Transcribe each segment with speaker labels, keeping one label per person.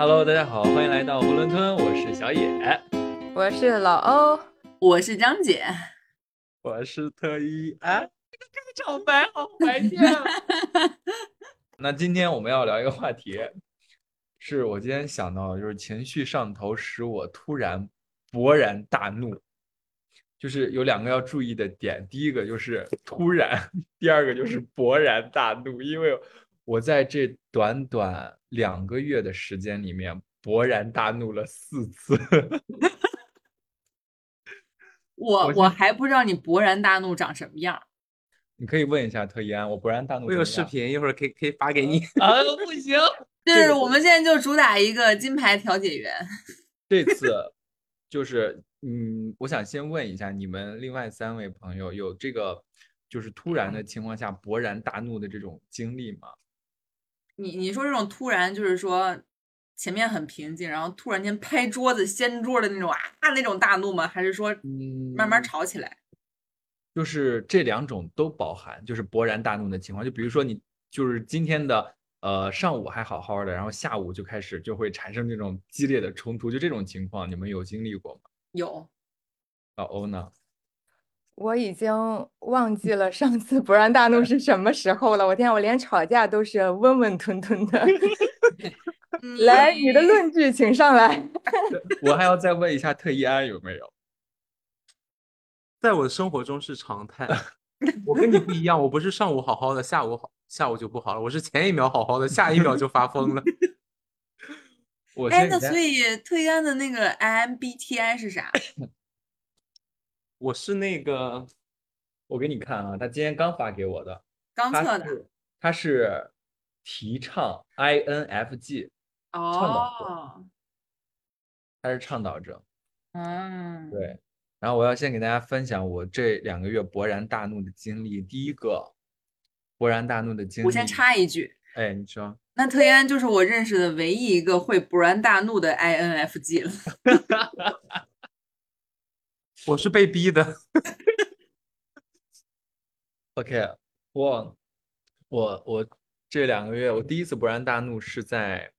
Speaker 1: Hello，大家好，欢迎来到囫囵吞，我是小野，
Speaker 2: 我是老欧，
Speaker 3: 我是张姐，
Speaker 1: 我是特一啊。这个开场白好怀念。那今天我们要聊一个话题，是我今天想到，就是情绪上头使我突然勃然大怒，就是有两个要注意的点，第一个就是突然，第二个就是勃然大怒，因为我在这短短两个月的时间里面勃然大怒了四次。
Speaker 3: 我我还不知道你勃然大怒长什么样。
Speaker 1: 你可以问一下特一安，我勃然大怒。
Speaker 4: 我有视频，一会儿可以可以发给你。
Speaker 1: 啊，不行，
Speaker 3: 就是我们现在就主打一个金牌调解员。
Speaker 1: 这次就是嗯，我想先问一下你们另外三位朋友，有这个就是突然的情况下勃然大怒的这种经历吗？
Speaker 3: 你你说这种突然就是说前面很平静，然后突然间拍桌子掀桌的那种啊那种大怒吗？还是说慢慢吵起来？
Speaker 1: 就是这两种都包含，就是勃然大怒的情况。就比如说你就是今天的呃上午还好好的，然后下午就开始就会产生这种激烈的冲突，就这种情况你们有经历过吗？
Speaker 3: 有。
Speaker 1: 老欧呢？
Speaker 2: 我已经忘记了上次勃然大怒是什么时候了。我天，我连吵架都是温温吞吞的。来，你的论据请上来。
Speaker 1: 我还要再问一下特一安有没有？
Speaker 4: 在我的生活中是常态。我跟你不一样，我不是上午好好的，下午好，下午就不好了。我是前一秒好好的，下一秒就发疯了。
Speaker 1: 我
Speaker 3: 哎，那所以特一安的那个 MBTI 是啥？
Speaker 4: 我是那个，
Speaker 1: 我给你看啊，他今天刚发给我的，
Speaker 3: 刚测的。
Speaker 1: 他是提倡 INFJ，
Speaker 3: 哦，
Speaker 1: 他是倡导者。
Speaker 3: 嗯，
Speaker 1: 对。然后我要先给大家分享我这两个月勃然大怒的经历。第一个勃然大怒的经历，
Speaker 3: 我先插一句，
Speaker 1: 哎，你说，
Speaker 3: 那特一安就是我认识的唯一一个会勃然大怒的 INFJ 了。
Speaker 4: 我是被逼的。
Speaker 1: OK，我我我这两个月我第一次勃然大怒是在，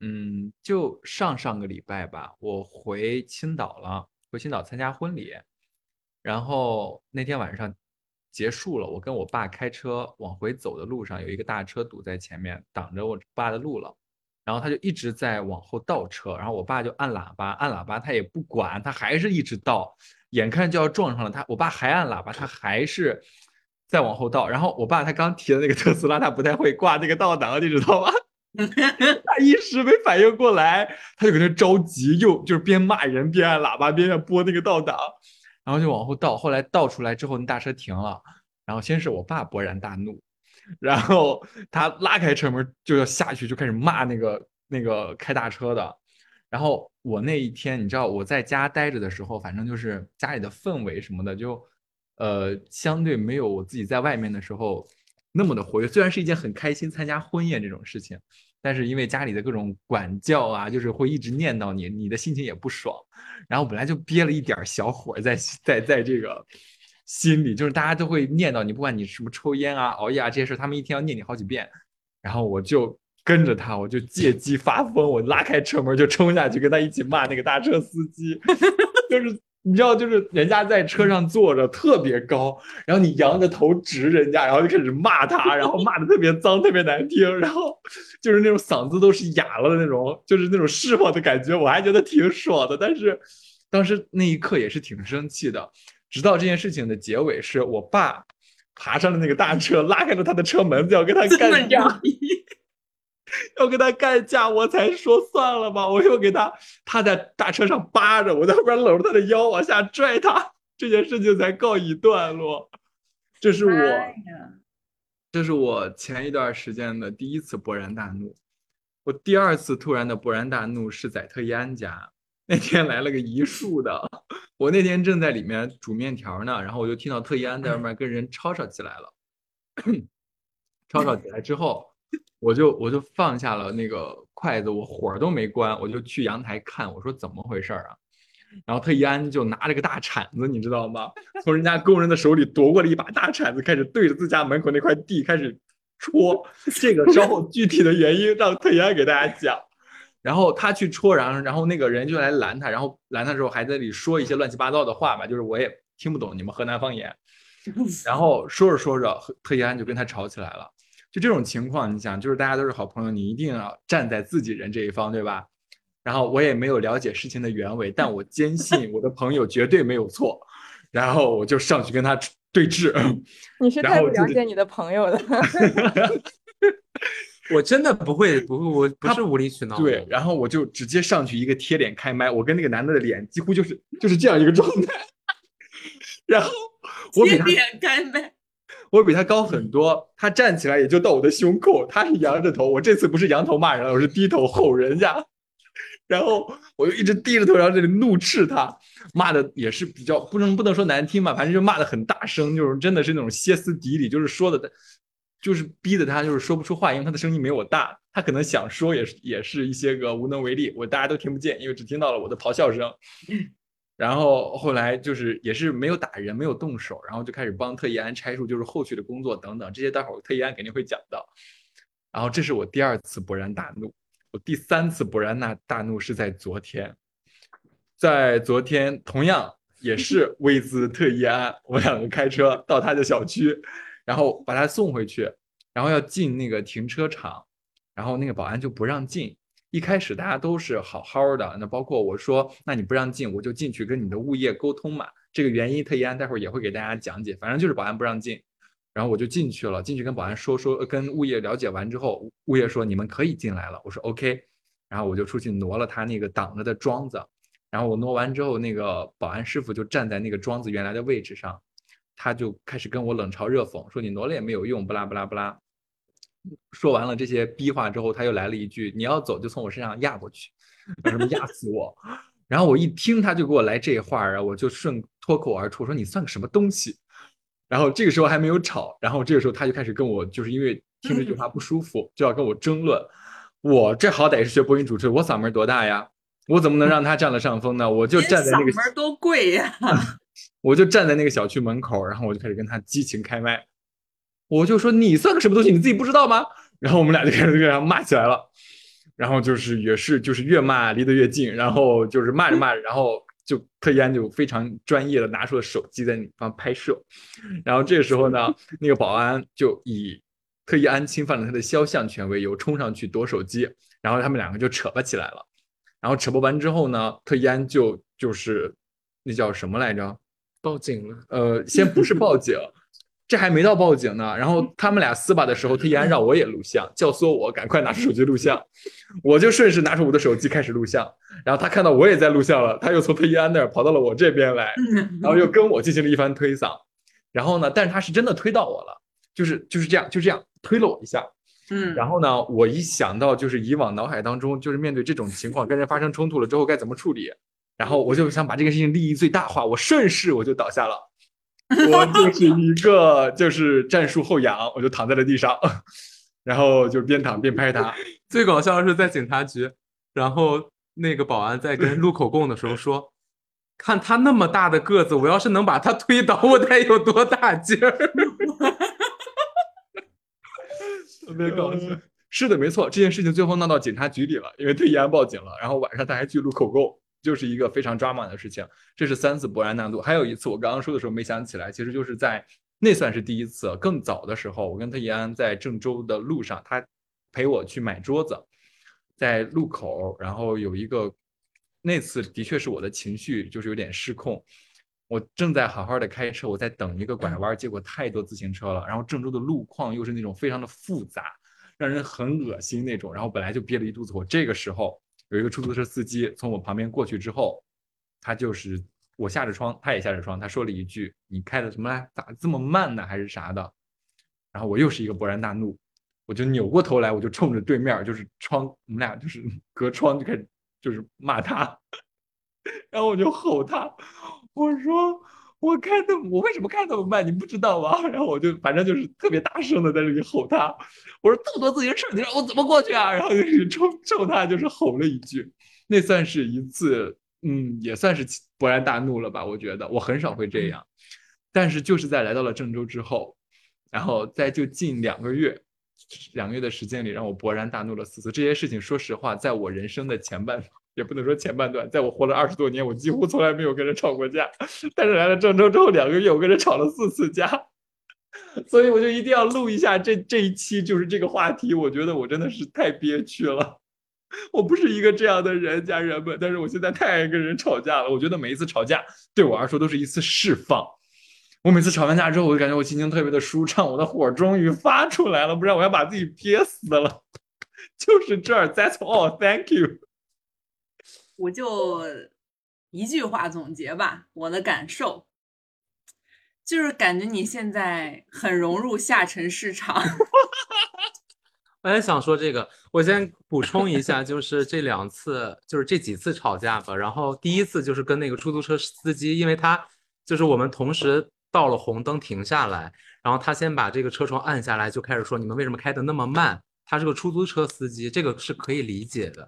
Speaker 1: 嗯，就上上个礼拜吧，我回青岛了。回青岛参加婚礼，然后那天晚上结束了，我跟我爸开车往回走的路上，有一个大车堵在前面，挡着我爸的路了。然后他就一直在往后倒车，然后我爸就按喇叭，按喇叭他也不管，他还是一直倒，眼看就要撞上了他，我爸还按喇叭，他还是在往后倒。然后我爸他刚提的那个特斯拉，他不太会挂那个倒档，你知道吗？他一时没反应过来，他就搁那着急，又就是边骂人边按喇叭边要拨那个倒档，然后就往后倒。后来倒出来之后，那大车停了，然后先是我爸勃然大怒，然后他拉开车门就要下去，就开始骂那个那个开大车的。然后我那一天，你知道我在家待着的时候，反正就是家里的氛围什么的，就呃相对没有我自己在外面的时候。那么的活跃，虽然是一件很开心参加婚宴这种事情，但是因为家里的各种管教啊，就是会一直念叨你，你的心情也不爽。然后本来就憋了一点小火在在在这个心里，就是大家都会念叨你，不管你什么抽烟啊、熬夜啊这些事，他们一天要念你好几遍。然后我就跟着他，我就借机发疯，我拉开车门就冲下去跟他一起骂那个大车司机，就是。你知道，就是人家在车上坐着特别高，然后你仰着头指人家，然后就开始骂他，然后骂的特别脏、特别难听，然后就是那种嗓子都是哑了的那种，就是那种释放的感觉，我还觉得挺爽的。但是当时那一刻也是挺生气的。直到这件事情的结尾，是我爸爬上了那个大车，拉开了他的车门子，要跟他干架。要跟他干架，我才说算了吧。我又给他，他在大车上扒着，我在后边搂着他的腰往下拽他，这件事情才告一段落。这是我，这是我前一段时间的第一次勃然大怒。我第二次突然的勃然大怒是在特一安家，那天来了个一树的，我那天正在里面煮面条呢，然后我就听到特一安在外面跟人吵吵起来了，吵吵起来之后。我就我就放下了那个筷子，我火都没关，我就去阳台看，我说怎么回事啊？然后特一安就拿着个大铲子，你知道吗？从人家工人的手里夺过了一把大铲子，开始对着自家门口那块地开始戳。这个稍后具体的原因让特一安给大家讲。然后他去戳，然后然后那个人就来拦他，然后拦他之后还在那里说一些乱七八糟的话吧，就是我也听不懂你们河南方言。然后说着说着，特一安就跟他吵起来了。就这种情况，你想，就是大家都是好朋友，你一定要站在自己人这一方，对吧？然后我也没有了解事情的原委，但我坚信我的朋友绝对没有错。然后我就上去跟他对峙。
Speaker 2: 你是太不了解你的朋友了。
Speaker 4: 我真的不会，不会，我不是无理取闹。
Speaker 1: 对，然后我就直接上去一个贴脸开麦，我跟那个男的的脸几乎就是就是这样一个状态。然后我比他
Speaker 3: 脸开麦，
Speaker 1: 我比他高很多，他站起来也就到我的胸口，他是仰着头，我这次不是仰头骂人了，我是低头吼人家。然后我就一直低着头，然后这里怒斥他，骂的也是比较不能不能说难听吧，反正就骂的很大声，就是真的是那种歇斯底里，就是说的。就是逼得他就是说不出话，因为他的声音没我大，他可能想说也是也是一些个无能为力，我大家都听不见，因为只听到了我的咆哮声。然后后来就是也是没有打人，没有动手，然后就开始帮特一安拆除，就是后续的工作等等这些，待会儿特一安肯定会讲到。然后这是我第二次勃然大怒，我第三次勃然大大怒是在昨天，在昨天同样也是 威兹特一安，我们两个开车到他的小区。然后把他送回去，然后要进那个停车场，然后那个保安就不让进。一开始大家都是好好的，那包括我说，那你不让进，我就进去跟你的物业沟通嘛。这个原因特一安待会儿也会给大家讲解，反正就是保安不让进，然后我就进去了。进去跟保安说说，跟物业了解完之后，物业说你们可以进来了。我说 OK，然后我就出去挪了他那个挡着的桩子，然后我挪完之后，那个保安师傅就站在那个桩子原来的位置上。他就开始跟我冷嘲热讽，说你挪了也没有用，不拉不拉不拉。说完了这些逼话之后，他又来了一句：“你要走就从我身上压过去，什么压死我。”然后我一听他就给我来这话儿啊，我就顺脱口而出说：“你算个什么东西？”然后这个时候还没有吵，然后这个时候他就开始跟我，就是因为听这句话不舒服，就要跟我争论。我这好歹是学播音主持，我嗓门多大呀？我怎么能让他占了上风呢？我就站在那个
Speaker 3: 嗓门多贵呀。
Speaker 1: 我就站在那个小区门口，然后我就开始跟他激情开麦，我就说你算个什么东西，你自己不知道吗？然后我们俩就开始跟他骂起来了，然后就是也是就是越骂离得越近，然后就是骂着骂着，然后就特一安就非常专业的拿出了手机在那方拍摄，然后这时候呢，那个保安就以特一安侵犯了他的肖像权为由冲上去夺手机，然后他们两个就扯吧起来了，然后扯不完之后呢，特一安就就是那叫什么来着？
Speaker 4: 报警了，
Speaker 1: 呃，先不是报警，这还没到报警呢。然后他们俩撕吧的时候，特一安让我也录像，教唆我赶快拿出手机录像，我就顺势拿出我的手机开始录像。然后他看到我也在录像了，他又从特一安那儿跑到了我这边来，然后又跟我进行了一番推搡。然后呢，但是他是真的推到我了，就是就是这样，就这样推了我一下。
Speaker 3: 嗯，
Speaker 1: 然后呢，我一想到就是以往脑海当中就是面对这种情况跟人发生冲突了之后该怎么处理。然后我就想把这个事情利益最大化，我顺势我就倒下了，我就是一个就是战术后仰，我就躺在了地上，然后就边躺边拍他。
Speaker 4: 最搞笑的是在警察局，然后那个保安在跟录口供的时候说：“看他那么大的个子，我要是能把他推倒，我得有多大劲儿。”
Speaker 1: 特别搞笑。是的，没错，这件事情最后闹到警察局里了，因为特意安报警了，然后晚上他还去录口供。就是一个非常抓马的事情，这是三次勃然大怒，还有一次我刚刚说的时候没想起来，其实就是在那算是第一次，更早的时候，我跟特一安在郑州的路上，他陪我去买桌子，在路口，然后有一个那次的确是我的情绪就是有点失控，我正在好好的开车，我在等一个拐弯，结果太多自行车了，然后郑州的路况又是那种非常的复杂，让人很恶心那种，然后本来就憋了一肚子火，这个时候。有一个出租车司机从我旁边过去之后，他就是我下着窗，他也下着窗，他说了一句：“你开的什么来？咋这么慢呢？还是啥的？”然后我又是一个勃然大怒，我就扭过头来，我就冲着对面就是窗，我们俩就是 隔窗就开始就是骂他，然后我就吼他，我说。我开的，我为什么开那么慢？你不知道吗？然后我就反正就是特别大声的在那里吼他，我说这么多自行车，你让我怎么过去啊？然后就是冲冲他就是吼了一句，那算是一次，嗯，也算是勃然大怒了吧？我觉得我很少会这样，但是就是在来到了郑州之后，然后在就近两个月，两个月的时间里，让我勃然大怒了四次。这些事情，说实话，在我人生的前半，也不能说前半段，在我活了二十多年，我几乎从来没有跟人吵过架。但是来了郑州之后，两个月我跟人吵了四次架，所以我就一定要录一下这这一期，就是这个话题。我觉得我真的是太憋屈了，我不是一个这样的人，家人们。但是我现在太爱跟人吵架了，我觉得每一次吵架对我来说都是一次释放。我每次吵完架之后，我就感觉我心情特别的舒畅，我的火终于发出来了，不然我要把自己憋死了。就是这儿，That's all，Thank you。
Speaker 3: 我就一句话总结吧，我的感受就是感觉你现在很融入下沉市场。
Speaker 4: 我也想说这个，我先补充一下，就是这两次，就是这几次吵架吧。然后第一次就是跟那个出租车司机，因为他就是我们同时。到了红灯停下来，然后他先把这个车窗按下来，就开始说：“你们为什么开的那么慢？”他是个出租车司机，这个是可以理解的。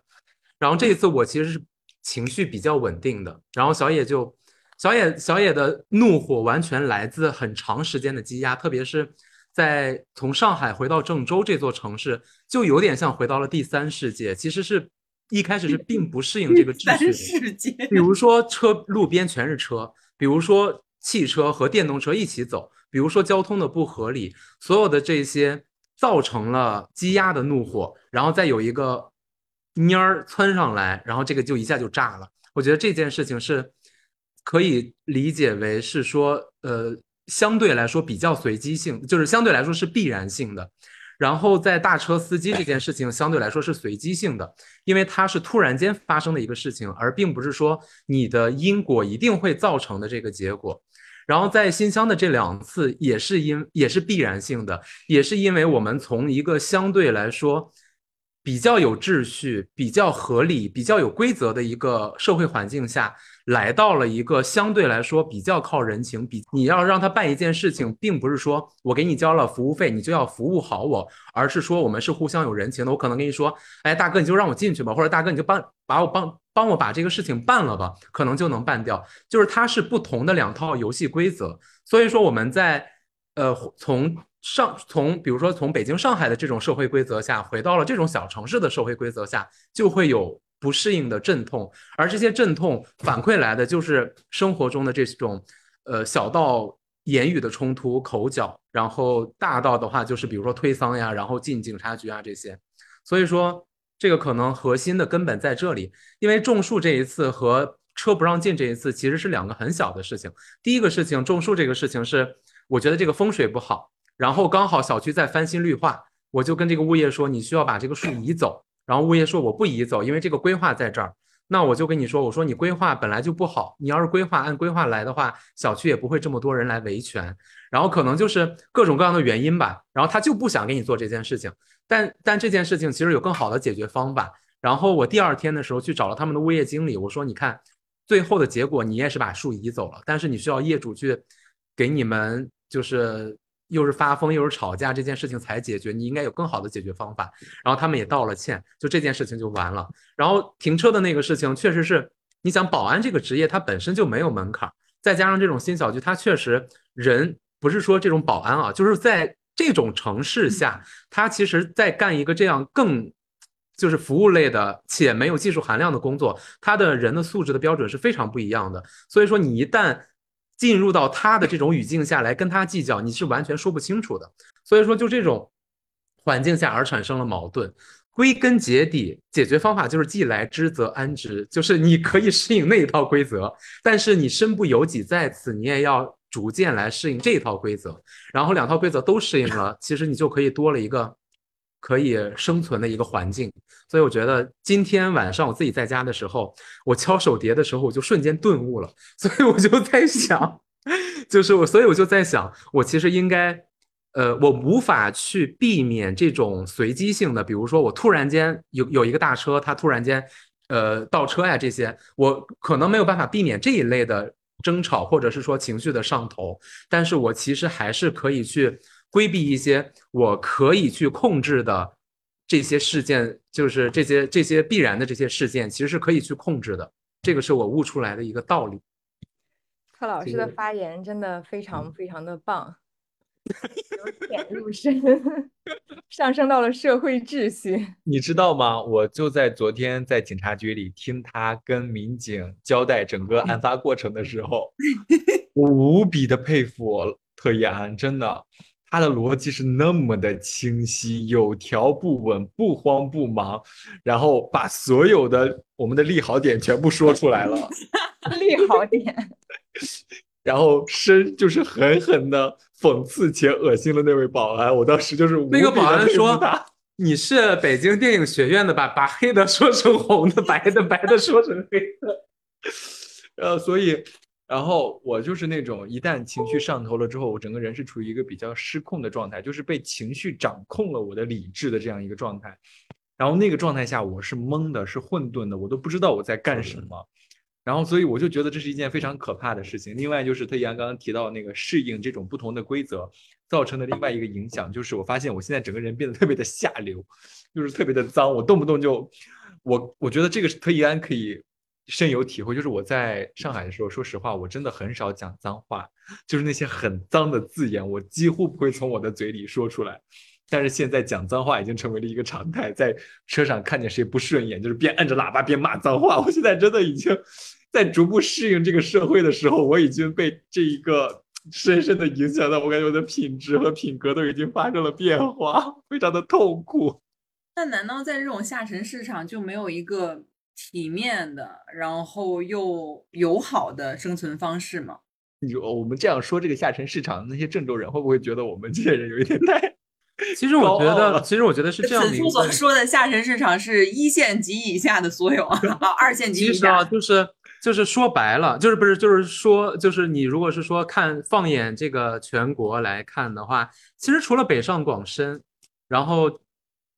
Speaker 4: 然后这一次我其实是情绪比较稳定的，然后小野就小野小野的怒火完全来自很长时间的积压，特别是在从上海回到郑州这座城市，就有点像回到了第三世界。其实是一开始是并不适应这个秩
Speaker 3: 序的，
Speaker 4: 比如说车路边全是车，比如说。汽车和电动车一起走，比如说交通的不合理，所有的这些造成了积压的怒火，然后再有一个蔫儿窜上来，然后这个就一下就炸了。我觉得这件事情是可以理解为是说，呃，相对来说比较随机性，就是相对来说是必然性的。然后在大车司机这件事情相对来说是随机性的，因为它是突然间发生的一个事情，而并不是说你的因果一定会造成的这个结果。然后在新乡的这两次也是因也是必然性的，也是因为我们从一个相对来说比较有秩序、比较合理、比较有规则的一个社会环境下。来到了一个相对来说比较靠人情，比你要让他办一件事情，并不是说我给你交了服务费，你就要服务好我，而是说我们是互相有人情的。我可能跟你说，哎，大哥你就让我进去吧，或者大哥你就帮把我帮帮我把这个事情办了吧，可能就能办掉。就是它是不同的两套游戏规则，所以说我们在呃从上从比如说从北京上海的这种社会规则下，回到了这种小城市的社会规则下，就会有。不适应的阵痛，而这些阵痛反馈来的就是生活中的这种，呃，小到言语的冲突、口角，然后大到的话就是比如说推搡呀，然后进警察局啊这些。所以说，这个可能核心的根本在这里。因为种树这一次和车不让进这一次其实是两个很小的事情。第一个事情，种树这个事情是我觉得这个风水不好，然后刚好小区在翻新绿化，我就跟这个物业说，你需要把这个树移走。然后物业说我不移走，因为这个规划在这儿。那我就跟你说，我说你规划本来就不好，你要是规划按规划来的话，小区也不会这么多人来维权。然后可能就是各种各样的原因吧。然后他就不想给你做这件事情。但但这件事情其实有更好的解决方法。然后我第二天的时候去找了他们的物业经理，我说你看，最后的结果你也是把树移走了，但是你需要业主去给你们就是。又是发疯又是吵架，这件事情才解决，你应该有更好的解决方法。然后他们也道了歉，就这件事情就完了。然后停车的那个事情，确实是你想保安这个职业，它本身就没有门槛，再加上这种新小区，它确实人不是说这种保安啊，就是在这种城市下，他其实在干一个这样更就是服务类的且没有技术含量的工作，他的人的素质的标准是非常不一样的。所以说你一旦进入到他的这种语境下来跟他计较，你是完全说不清楚的。所以说，就这种环境下而产生了矛盾。归根结底，解决方法就是既来之则安之，就是你可以适应那一套规则，但是你身不由己在此，你也要逐渐来适应这一套规则。然后两套规则都适应了，其实你就可以多了一个。可以生存的一个环境，所以我觉得今天晚上我自己在家的时候，我敲手碟的时候，我就瞬间顿悟了。所以我就在想，就是我，所以我就在想，我其实应该，呃，我无法去避免这种随机性的，比如说我突然间有有一个大车，它突然间，呃，倒车呀这些，我可能没有办法避免这一类的争吵或者是说情绪的上头，但是我其实还是可以去。规避一些我可以去控制的这些事件，就是这些这些必然的这些事件，其实是可以去控制的。这个是我悟出来的一个道理。
Speaker 2: 柯老师的发言真的非常非常的棒。由浅入深，上升到了社会秩序。
Speaker 1: 你知道吗？我就在昨天在警察局里听他跟民警交代整个案发过程的时候，我无比的佩服特一安，真的，他的逻辑是那么的清晰，有条不紊，不慌不忙，然后把所有的我们的利好点全部说出来了。
Speaker 2: 利好点，
Speaker 1: 然后深就是狠狠的讽刺且恶心了那位保安，我当时就是
Speaker 4: 那个保安说你是北京电影学院的吧？把黑的说成红的，白的白的说成黑的。
Speaker 1: 呃，所以，然后我就是那种一旦情绪上头了之后，我整个人是处于一个比较失控的状态，就是被情绪掌控了我的理智的这样一个状态。然后那个状态下，我是懵的，是混沌的，我都不知道我在干什么。然后，所以我就觉得这是一件非常可怕的事情。另外，就是特一安刚刚提到那个适应这种不同的规则造成的另外一个影响，就是我发现我现在整个人变得特别的下流，就是特别的脏，我动不动就，我我觉得这个是特一安可以深有体会。就是我在上海的时候，说实话，我真的很少讲脏话，就是那些很脏的字眼，我几乎不会从我的嘴里说出来。但是现在讲脏话已经成为了一个常态，在车上看见谁不顺眼，就是边按着喇叭边骂脏话。我现在真的已经在逐步适应这个社会的时候，我已经被这一个深深的影响到，我感觉我的品质和品格都已经发生了变化，非常的痛苦。
Speaker 3: 那难道在这种下沉市场就没有一个体面的，然后又友好的生存方式嘛？
Speaker 1: 你说我们这样说这个下沉市场的那些郑州人，会不会觉得我们这些人有一点太？
Speaker 4: 其实我觉得，其实我觉得是这样的
Speaker 3: 此处所，说的下沉市场是一线及以下的所有啊，二线及以
Speaker 4: 其实啊，
Speaker 3: 下。
Speaker 4: 就是就是说白了，就是不是就是说，就是你如果是说看放眼这个全国来看的话，其实除了北上广深，然后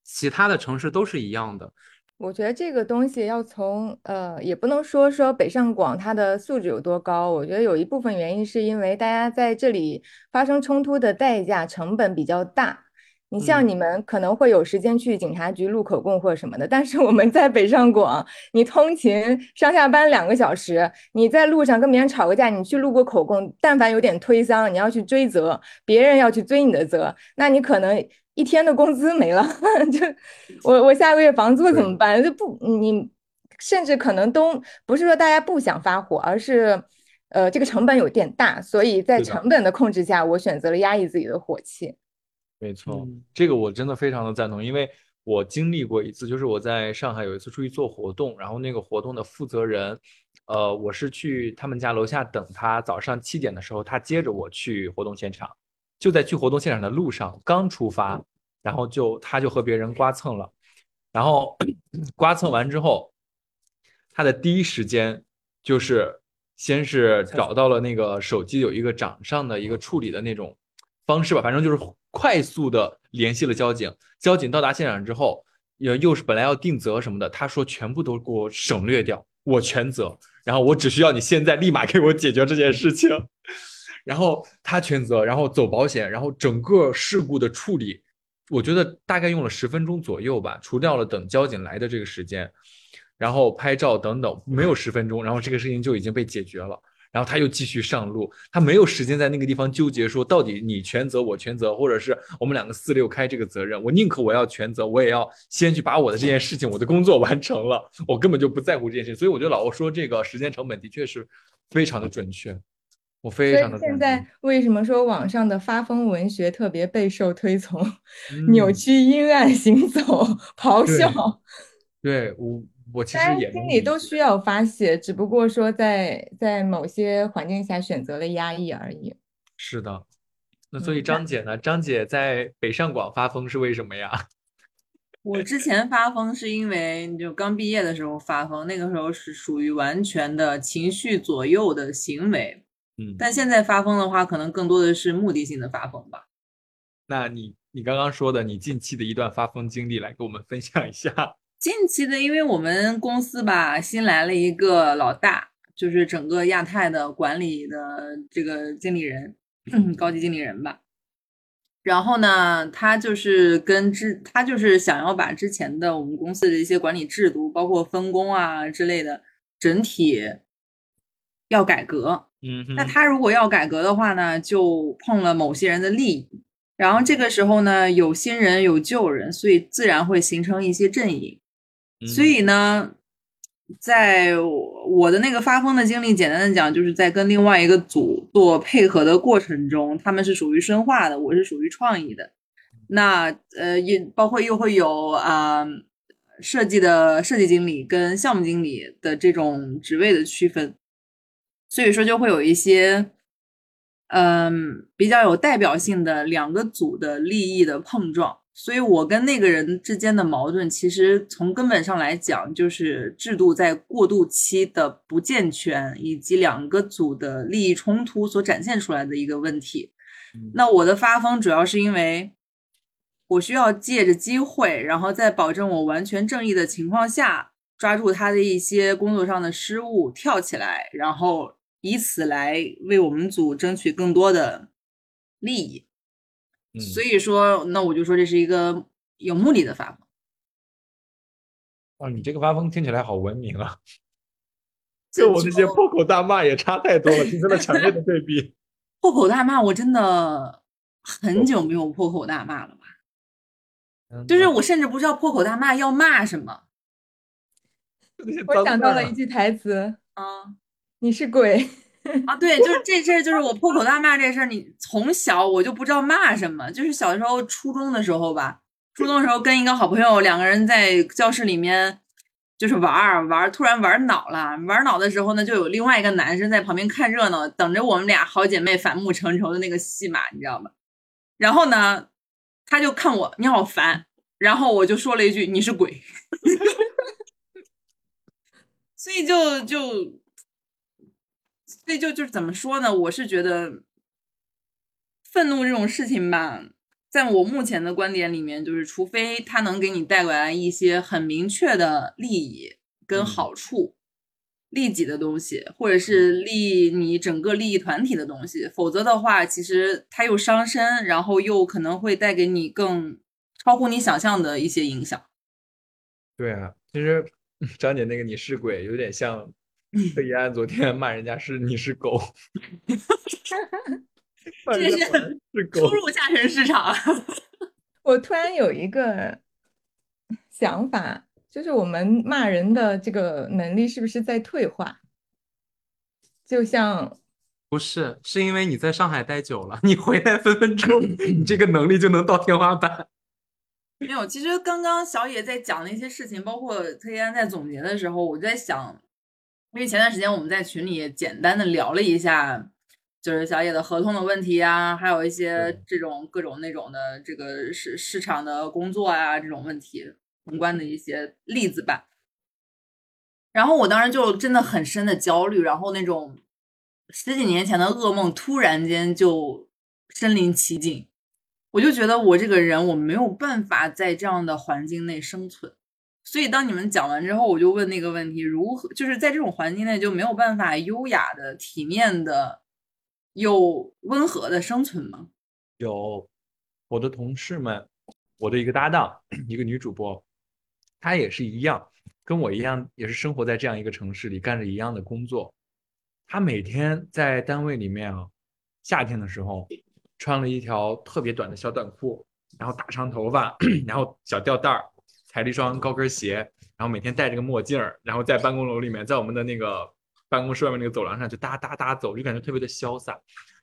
Speaker 4: 其他的城市都是一样的。
Speaker 2: 我觉得这个东西要从呃，也不能说说北上广它的素质有多高。我觉得有一部分原因是因为大家在这里发生冲突的代价成本比较大。你像
Speaker 1: 嗯
Speaker 2: 你们可能会有时间去警察局录口供或者什么的，但是我们在北上广，你通勤上下班两个小时，你在路上跟别人吵个架，你去录个口供，但凡有点推搡，你要去追责，别人要去追你的责，那你可能一天的工资没了，就我我下个月房租怎么办？就不你甚至可能都不是说大家不想发火，而是呃这个成本有点大，所以在成本的控制下，我选择了压抑自己的火气。
Speaker 1: 没错，
Speaker 4: 嗯
Speaker 1: 这个我真的非常的赞同，因为我经历过一次，就是我在上海有一次出去做活动，然后那个活动的负责人，呃，我是去他们家楼下等他，早上七点的时候，他接着我去活动现场，就在去活动现场的路上刚出发，然后就他就和别人刮蹭了，然后 刮蹭完之后，他的第一时间就是先是找到了那个手机有一个掌上的一个处理的那种方式吧，反正就是快速的联系了交警。交警到达现场之后，又又是本来要定责什么的，他说全部都给我省略掉，我全责，然后我只需要你现在立马给我解决这件事情。然后他全责，然后走保险，然后整个事故的处理，我觉得大概用了十分钟左右吧，除掉了等交警来的这个时间，然后拍照等等，没有十分钟，然后这个事情就已经被解决了。然后他又继续上路，他没有时间在那个地方纠结说到底你全责我全责，或者是我们两个四六开这个责任，我宁可我要全责，我也要先去把我的这件事情，我的工作完成了，我根本就不在乎这件事情。所以我觉得老欧说这个时间成本的确是非常的准确，我非
Speaker 2: 所以
Speaker 1: 常的
Speaker 2: 现在为什么说网上的发疯文学特别备受推崇？
Speaker 1: 嗯
Speaker 2: 扭曲、阴暗、行走、咆哮，
Speaker 1: 对我我 其
Speaker 2: 大家
Speaker 1: 实也
Speaker 2: 心里都需要发泄，只不过说在在某些环境下选择了压抑而已。
Speaker 1: 是的。那所以
Speaker 2: 嗯
Speaker 1: 张姐呢？张姐在北上广发疯是为什么呀？
Speaker 3: 我之前发疯是因为就刚毕业的时候发疯，那个时候是属于完全的情绪左右的行为，
Speaker 1: 嗯，
Speaker 3: 但现在发疯的话，可能更多的是目的性的发疯吧。
Speaker 1: 那你你刚刚说的你近期的一段发疯经历，来给我们分享一下。
Speaker 3: 近期的，因为我们公司吧新来了一个老大，就是整个亚太的管理的这个经理人，高级经理人吧。然后呢，他就是跟之，他就是想要把之前的我们公司的一些管理制度，包括分工啊之类的，整体要改革。
Speaker 1: 嗯哼，
Speaker 3: 那他如果要改革的话呢，就碰了某些人的利益，然后这个时候呢，有新人有旧人，所以自然会形成一些阵营。所以呢，在我的那个发疯的经历，简单的讲，就是在跟另外一个组做配合的过程中，他们是属于深化的，我是属于创意的。那呃，也包括又会有啊。设计的设计经理跟项目经理的这种职位的区分，所以说就会有一些，嗯，比较有代表性的两个组的利益的碰撞。所以我跟那个人之间的矛盾，其实从根本上来讲，就是制度在过渡期的不健全，以及两个组的利益冲突所展现出来的一个问题。那我的发疯主要是因为。我需要借着机会，然后在保证我完全正义的情况下，抓住他的一些工作上的失误，跳起来，然后以此来为我们组争取更多的利益。所以说，那我就说这是一个有目的的发疯。
Speaker 1: 哦，你这个发疯听起来好文明啊！就我那些破口大骂也差太多了，形成了强烈的对比。
Speaker 3: 破口大骂，我真的很久没有破口大骂了吧？就是我甚至不知道破口大骂要骂什么。
Speaker 2: 我想到了一句台词
Speaker 3: 啊，
Speaker 2: 你是鬼
Speaker 3: 啊！对，就是这事儿，就是我破口大骂这事儿。你从小我就不知道骂什么，就是小时候初中的时候吧，初中的时候跟一个好朋友两个人在教室里面就是玩儿玩儿，突然玩儿恼了，玩儿恼的时候呢，就有另外一个男生在旁边看热闹，等着我们俩好姐妹反目成仇的那个戏码，你知道吗？然后呢？他就看我，你好烦，然后我就说了一句：“你是鬼。”所以就就，所以就就是怎么说呢？我是觉得，愤怒这种事情吧，在我目前的观点里面，就是除非他能给你带来一些很明确的利益跟好处。利己的东西，或者是利你整个利益团体的东西，否则的话，其实它又伤身，然后又可能会带给你更超乎你想象的一些影响。
Speaker 1: 对啊，其实张姐那个你是鬼，有点像特一安昨天骂人家是你是狗
Speaker 3: 这是初入下沉市场。
Speaker 2: 我突然有一个想法。就是我们骂人的这个能力是不是在退化？就像
Speaker 4: 不是，是因为你在上海待久了，你回来分分钟你这个能力就能到天花板。
Speaker 3: 没有，其实刚刚小野在讲那些事情，包括特一安在总结的时候，我就在想，因为前段时间我们在群里简单的聊了一下，就是小野的合同的问题啊，还有一些这种各种那种的这个市市场的工作啊这种问题。宏观的一些例子吧，然后我当时就真的很深的焦虑，然后那种十几年前的噩梦突然间就身临其境，我就觉得我这个人我没有办法在这样的环境内生存，所以当你们讲完之后，我就问那个问题：如何就是在这种环境内就没有办法优雅的、体面的又温和的生存吗？
Speaker 1: 有，我的同事们，我的一个搭档，一个女主播。她也是一样，跟我一样，也是生活在这样一个城市里，干着一样的工作。她每天在单位里面啊，夏天的时候穿了一条特别短的小短裤，然后打长头发，然后小吊带儿，踩了一双高跟鞋，然后每天戴着个墨镜儿，然后在办公楼里面，在我们的那个办公室外面那个走廊上就哒哒哒走，就感觉特别的潇洒，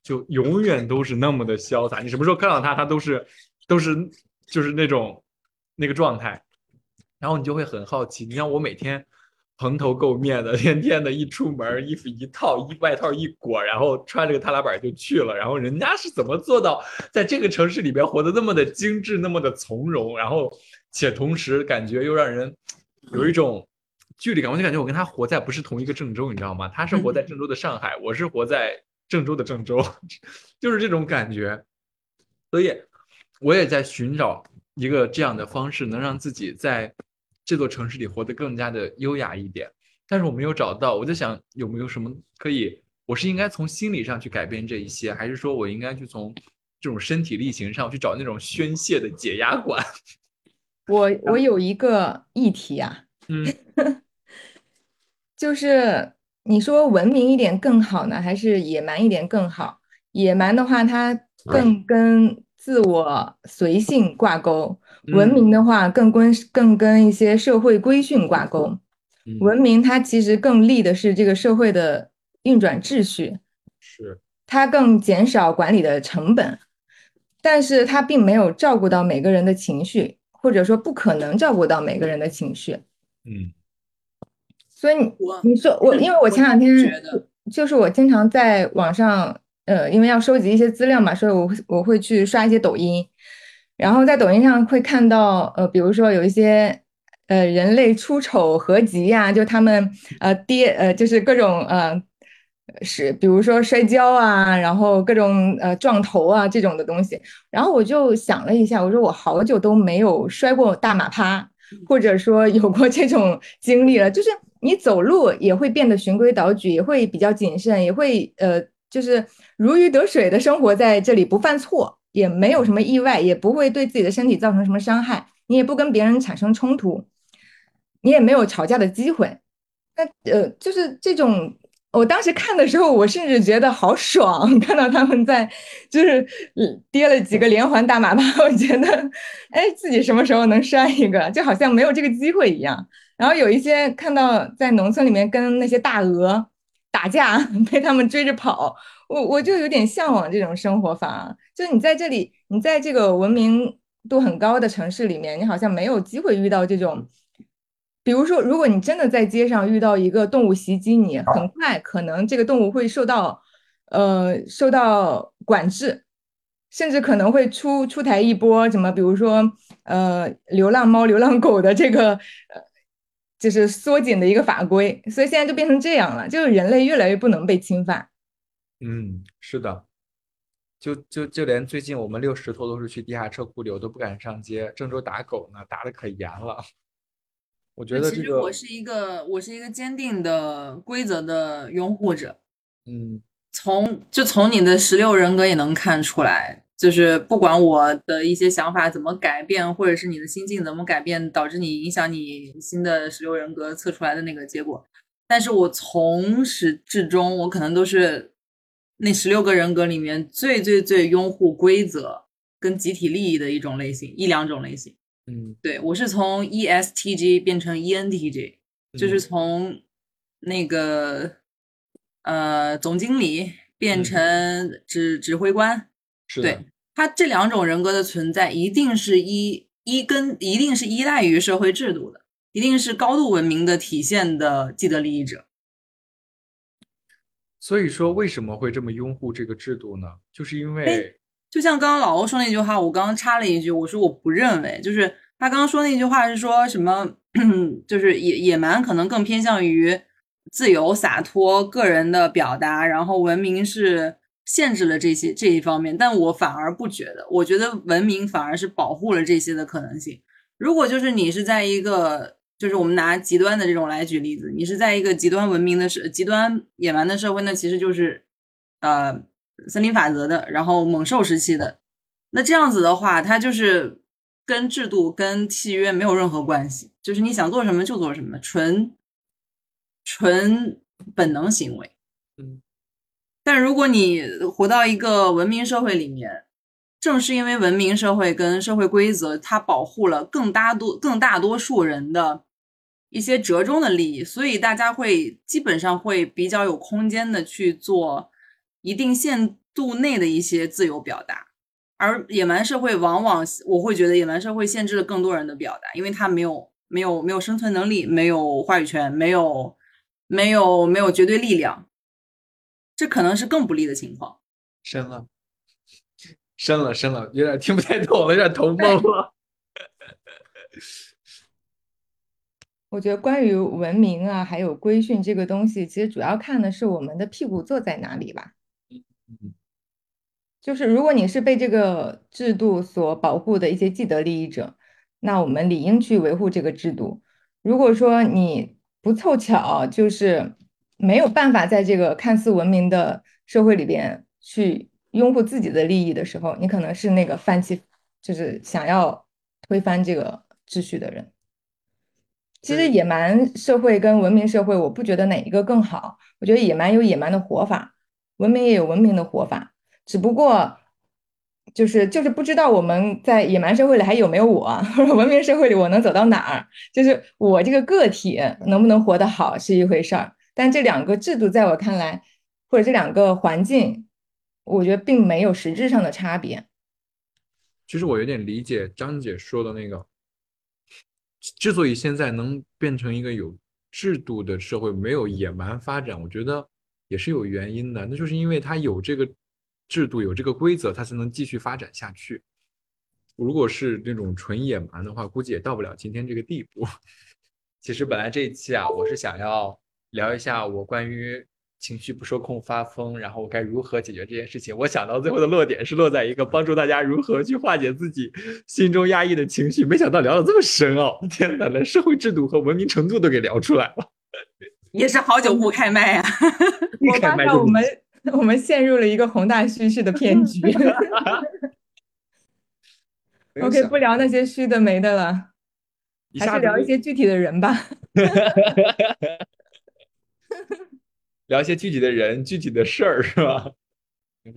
Speaker 1: 就永远都是那么的潇洒。你什么时候看到他，他都是都是就是那种那个状态。然后你就会很好奇，你像我每天蓬头垢面的，天天的一出门，衣服一套，衣外套一裹，然后穿着个踏拉板就去了。然后人家是怎么做到在这个城市里边活得那么的精致，那么的从容，然后且同时感觉又让人有一种距离感。我就感觉我跟他活在不是同一个郑州，你知道吗？他是活在郑州的上海，我是活在郑州的郑州，就是这种感觉。所以我也在寻找一个这样的方式，能让自己在。这座城市里活得更加的优雅一点，但是我没有找到。我就想有没有什么可以，我是应该从心理上去改变这一些，还是说我应该去从这种身体力行上去找那种宣泄的解压馆？
Speaker 2: 我我有一个议题啊，
Speaker 1: 嗯，
Speaker 2: 就是你说文明一点更好呢，还是野蛮一点更好？野蛮的话，它更跟自我随性挂钩，文
Speaker 1: 嗯
Speaker 2: 明的话更跟更跟一些社会规训挂钩。
Speaker 1: 嗯。
Speaker 2: 文明它其实更立的是这个社会的运转秩序，
Speaker 1: 是。
Speaker 2: 它更减少管理的成本，但是它并没有照顾到每个人的情绪，或者说不可能照顾到每个人的情绪。
Speaker 1: 嗯
Speaker 2: 所以你
Speaker 3: 我
Speaker 2: 你说我，因为我前两天就就是我经常在网上，呃，因为要收集一些资料嘛，所以我会我会去刷一些抖音，然后在抖音上会看到，呃，比如说有一些呃人类出丑合集呀、就他们呃跌呃就是各种呃是比如说摔跤啊，然后各种呃撞头啊这种的东西，然后我就想了一下，我说我好久都没有摔过大马趴。或者说有过 这种经历了，就是你走路也会变得循规蹈矩，也会比较谨慎，也会呃，就是如鱼得水的生活在这里，不犯错，也没有什么意外，也不会对自己的身体造成什么伤害，你也不跟别人产生冲突，你也没有吵架的机会。那呃，就是这种。我当时看的时候，我甚至觉得好爽，看到他们在就是跌了几个连环大马趴，我觉得，哎，自己什么时候能摔一个，就好像没有这个机会一样。然后有一些看到在农村里面跟那些大鹅打架，被他们追着跑，我我就有点向往这种生活法。就你在这里，你在这个文明度很高的城市里面，你好像没有机会遇到这种。比如说，如果你真的在街上遇到一个动物袭击你，很快可能这个动物会受到，呃，受到管制，甚至可能会出出台一波什么，比如说，呃，流浪猫、流浪狗的这个，呃，就是缩紧的一个法规。所以现在就变成这样了，就是人类越来越不能被侵犯。
Speaker 1: 嗯，是的，就就就连最近我们遛石头都是去地下车库里，我都不敢上街。郑州打狗呢，打的可严了。我觉得
Speaker 3: 其实，我是一个我是一个坚定的规则的拥护者，
Speaker 1: 嗯
Speaker 3: 从就从你的十六人格也能看出来，就是不管我的一些想法怎么改变，或者是你的心境怎么改变，导致你影响你新的十六人格测出来的那个结果，但是我从始至终，我可能都是那十六个人格里面最最最拥护规则跟集体利益的一种类型，一两种类型。
Speaker 1: 嗯
Speaker 3: 对我是从 E ESTJ 变成 E ENTJ，就是
Speaker 1: 嗯
Speaker 3: 从那个呃总经理变
Speaker 1: 嗯
Speaker 3: 成指指挥官。
Speaker 1: 是的
Speaker 3: 对，他这两种人格的存在，一定是依依跟一定是依赖于社会制度的，一定是高度文明的体现的既得利益者。
Speaker 1: 所以说为什么会这么拥护这个制度呢？就是因为，
Speaker 3: 就像刚刚老欧说那句话，我刚刚插了一句，我说我不认为，就是他刚刚说那句话是说什么，就是野野蛮可能更偏向于自由洒脱、个人的表达，然后文明是限制了这些这一方面，但我反而不觉得，我觉得文明反而是保护了这些的可能性。如果就是你是在一个，就是我们拿极端的这种来举例子，你是在一个极端文明的社、极端野蛮的社会，那其实就是，呃，森林法则的，然后猛兽时期的，那这样子的话，它就是跟制度、跟契约没有任何关系，就是你想做什么就做什么，纯纯本能行为。
Speaker 1: 嗯，
Speaker 3: 但如果你活到一个文明社会里面，正是因为文明社会跟社会规则，它保护了更大多、更大多数人的一些折中的利益，所以大家会基本上会比较有空间的去做一定限度内的一些自由表达。而野蛮社会往往，我会觉得野蛮社会限制了更多人的表达，因为他没有没有没有生存能力，没有话语权，没有没有没有绝对力量，这可能是更不利的情况。
Speaker 1: 深了，深了，深了，有点听不太懂了，有点头懵了。
Speaker 2: 我觉得关于文明啊，还有规训这个东西，其实主要看的是我们的屁股坐在哪里吧。
Speaker 1: 嗯
Speaker 2: 就是如果你是被这个制度所保护的一些既得利益者，那我们理应去维护这个制度。如果说你不凑巧，就是没有办法在这个看似文明的社会里边去拥护自己的利益的时候，你可能是那个放弃，就是想要推翻这个秩序的人。其实
Speaker 1: 对
Speaker 2: 野蛮社会跟文明社会，我不觉得哪一个更好。我觉得野蛮有野蛮的活法，文明也有文明的活法。只不过就是就是不知道我们在野蛮社会里还有没有我，文明社会里我能走到哪儿？就是我这个个体能不能活得好是一回事儿，但这两个制度在我看来，或者这两个环境，我觉得并没有实质上的差别。
Speaker 1: 其实我有点理解张姐说的那个，之所以现在能变成一个有制度的社会，没有野蛮发展，我觉得也是有原因的，那就是因为它有这个。制度有这个规则，它才能继续发展下去。如果是那种纯野蛮的话，估计也到不了今天这个地步。其实本来这一期啊，我是想要聊一下我关于情绪不受控发疯，然后我该如何解决这件事情。我想到最后的落点是落在一个帮助大家如何去化解自己心中压抑的情绪。没想到聊的这么深奥，天哪，连社会制度和文明程度都给聊出来了。
Speaker 3: 也是好久不开麦啊！
Speaker 2: 我发现我们。我们陷入了一个宏大叙事的骗局。OK，不聊那些虚的没的了，还是聊一些具体的人吧。
Speaker 1: 聊一些具体的人、具体的事儿，是吧？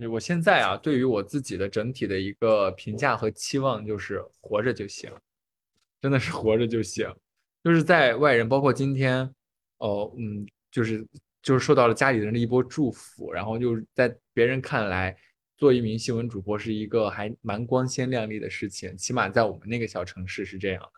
Speaker 1: 我现在啊，对于我自己的整体的一个评价和期望，就是活着就行，真的是活着就行。就是在外人，包括今天，哦，嗯，就是。就是受到了家里人的一波祝福，然后就是在别人看来，做一名新闻主播是一个还蛮光鲜亮丽的事情，起码在我们那个小城市是这样的。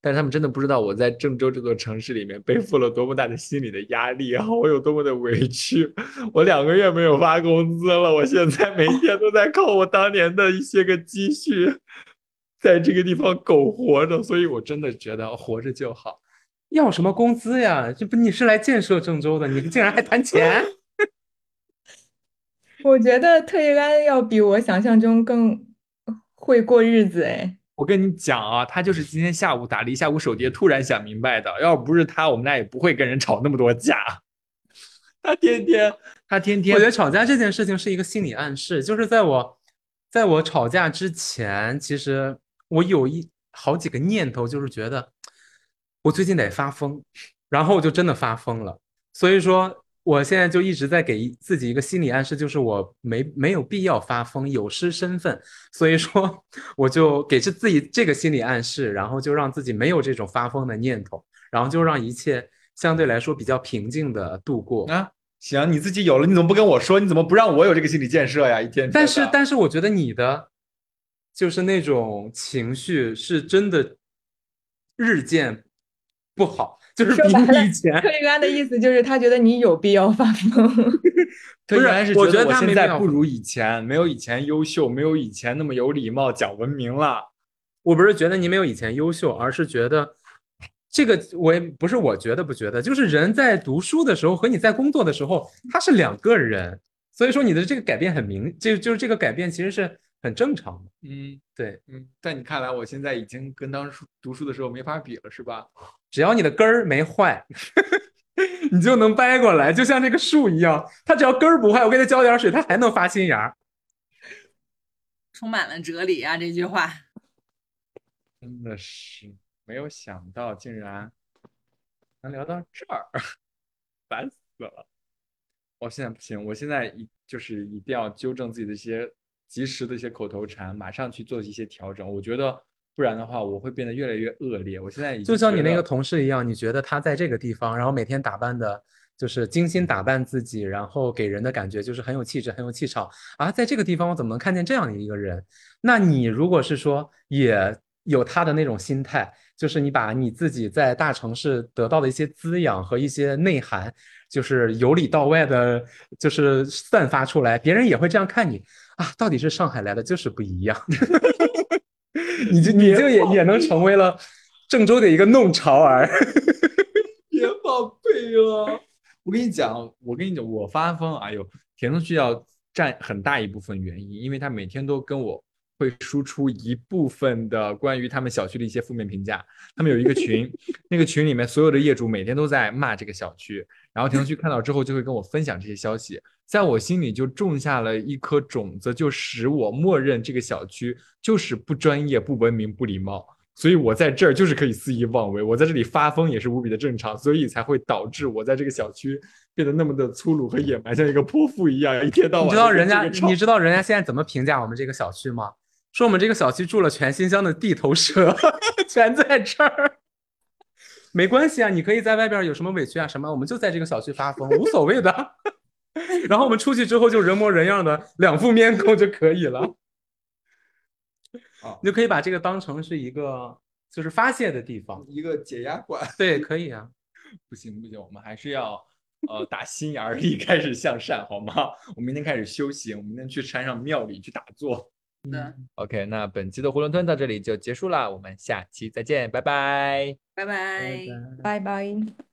Speaker 1: 但是他们真的不知道我在郑州这座城市里面背负了多么大的心理的压力然后，我有多么的委屈。我两个月没有发工资了，我现在每天都在靠我当年的一些个积蓄，在这个地方苟活着，所以我真的觉得活着就好。
Speaker 4: 要什么工资呀？这不你是来建设郑州的，你竟然还谈钱？
Speaker 2: 我觉得特一安要比我想象中更会过日子哎。
Speaker 1: 我跟你讲啊，他就是今天下午打了一下午手碟，突然想明白的。要不是他，我们俩也不会跟人吵那么多架。他天天，他天天，
Speaker 4: 我觉得吵架这件事情是一个心理暗示，就是在我，在我吵架之前，其实我有一好几个念头，就是觉得。我最近得发疯，然后我就真的发疯了。所以说，我现在就一直在给自己一个心理暗示，就是我没没有必要发疯，有失身份。所以说，我就给这自己这个心理暗示，然后就让自己没有这种发疯的念头，然后就让一切相对来说比较平静的度过
Speaker 1: 啊。行，你自己有了，你怎么不跟我说？你怎么不让我有这个心理建设呀？一天，
Speaker 4: 但是但是，我觉得你的就是那种情绪是真的日渐。不好，就是比以前。
Speaker 2: 柯玉安的意思就是他觉得你有必要发疯。
Speaker 1: 不是，
Speaker 4: 我
Speaker 1: 觉得
Speaker 4: 他
Speaker 1: 现在不如以前，没有以前优秀，没有以前那么有礼貌、讲文明了。
Speaker 4: 我不是觉得你没有以前优秀，而是觉得这个我也不是我觉得不觉得，就是人在读书的时候和你在工作的时候，他是两个人。所以说你的这个改变很明，就就是这个改变其实是。很正常的，
Speaker 1: 嗯，
Speaker 4: 对，
Speaker 1: 嗯，在你看来，我现在已经跟当初读书的时候没法比了，是吧？
Speaker 4: 只要你的根儿没坏，你就能掰过来，就像这个树一样，它只要根儿不坏，我给它浇点水，它还能发新芽。
Speaker 3: 充满了哲理啊，这句话。
Speaker 1: 真的是没有想到，竟然能聊到这儿，烦死了！我现在不行，我现在一就是一定要纠正自己的一些。及时的一些口头禅，马上去做一些调整。我觉得不然的话，我会变得越来越恶劣。我现在
Speaker 4: 就像你那个同事一样，你觉得他在这个地方，然后每天打扮的，就是精心打扮自己，然后给人的感觉就是很有气质、很有气场啊。在这个地方，我怎么能看见这样的一个人？那你如果是说也有他的那种心态，就是你把你自己在大城市得到的一些滋养和一些内涵，就是由里到外的，就是散发出来，别人也会这样看你。啊，到底是上海来的，就是不一样。你就你就也也能成为了郑州的一个弄潮儿。
Speaker 1: 别宝贝 了，我跟你讲，我跟你讲，我发疯，哎呦，田东旭要占很大一部分原因，因为他每天都跟我会输出一部分的关于他们小区的一些负面评价。他们有一个群，那个群里面所有的业主每天都在骂这个小区，然后田东旭看到之后就会跟我分享这些消息。在我心里就种下了一颗种子，就使我默认这个小区就是不专业、不文明、不礼貌。所以我在这儿就是可以肆意妄为，我在这里发疯也是无比的正常，所以才会导致我在这个小区变得那么的粗鲁和野蛮，像一个泼妇一样，一天到晚。
Speaker 4: 你知道人家，你知道人家现在怎么评价我们这个小区吗？说我们这个小区住了全新乡的地头蛇，全在这儿。没关系啊，你可以在外边有什么委屈啊什么，我们就在这个小区发疯，无所谓的。然后我们出去之后就人模人样的两副面孔就可以了。
Speaker 1: 啊
Speaker 4: 你就可以把这个当成是一个就是发泄的地方。
Speaker 1: 一个解压馆。
Speaker 4: 对，可以啊。
Speaker 1: 不行不行，我们还是要呃打心眼儿里开始向善，好吗？我明天开始修行，我明天去山上庙里去打坐。
Speaker 3: 的
Speaker 1: ，OK，那本期的囫囵吞到这里就结束了，我们下期再见，拜拜。
Speaker 3: 拜拜。
Speaker 2: 拜拜。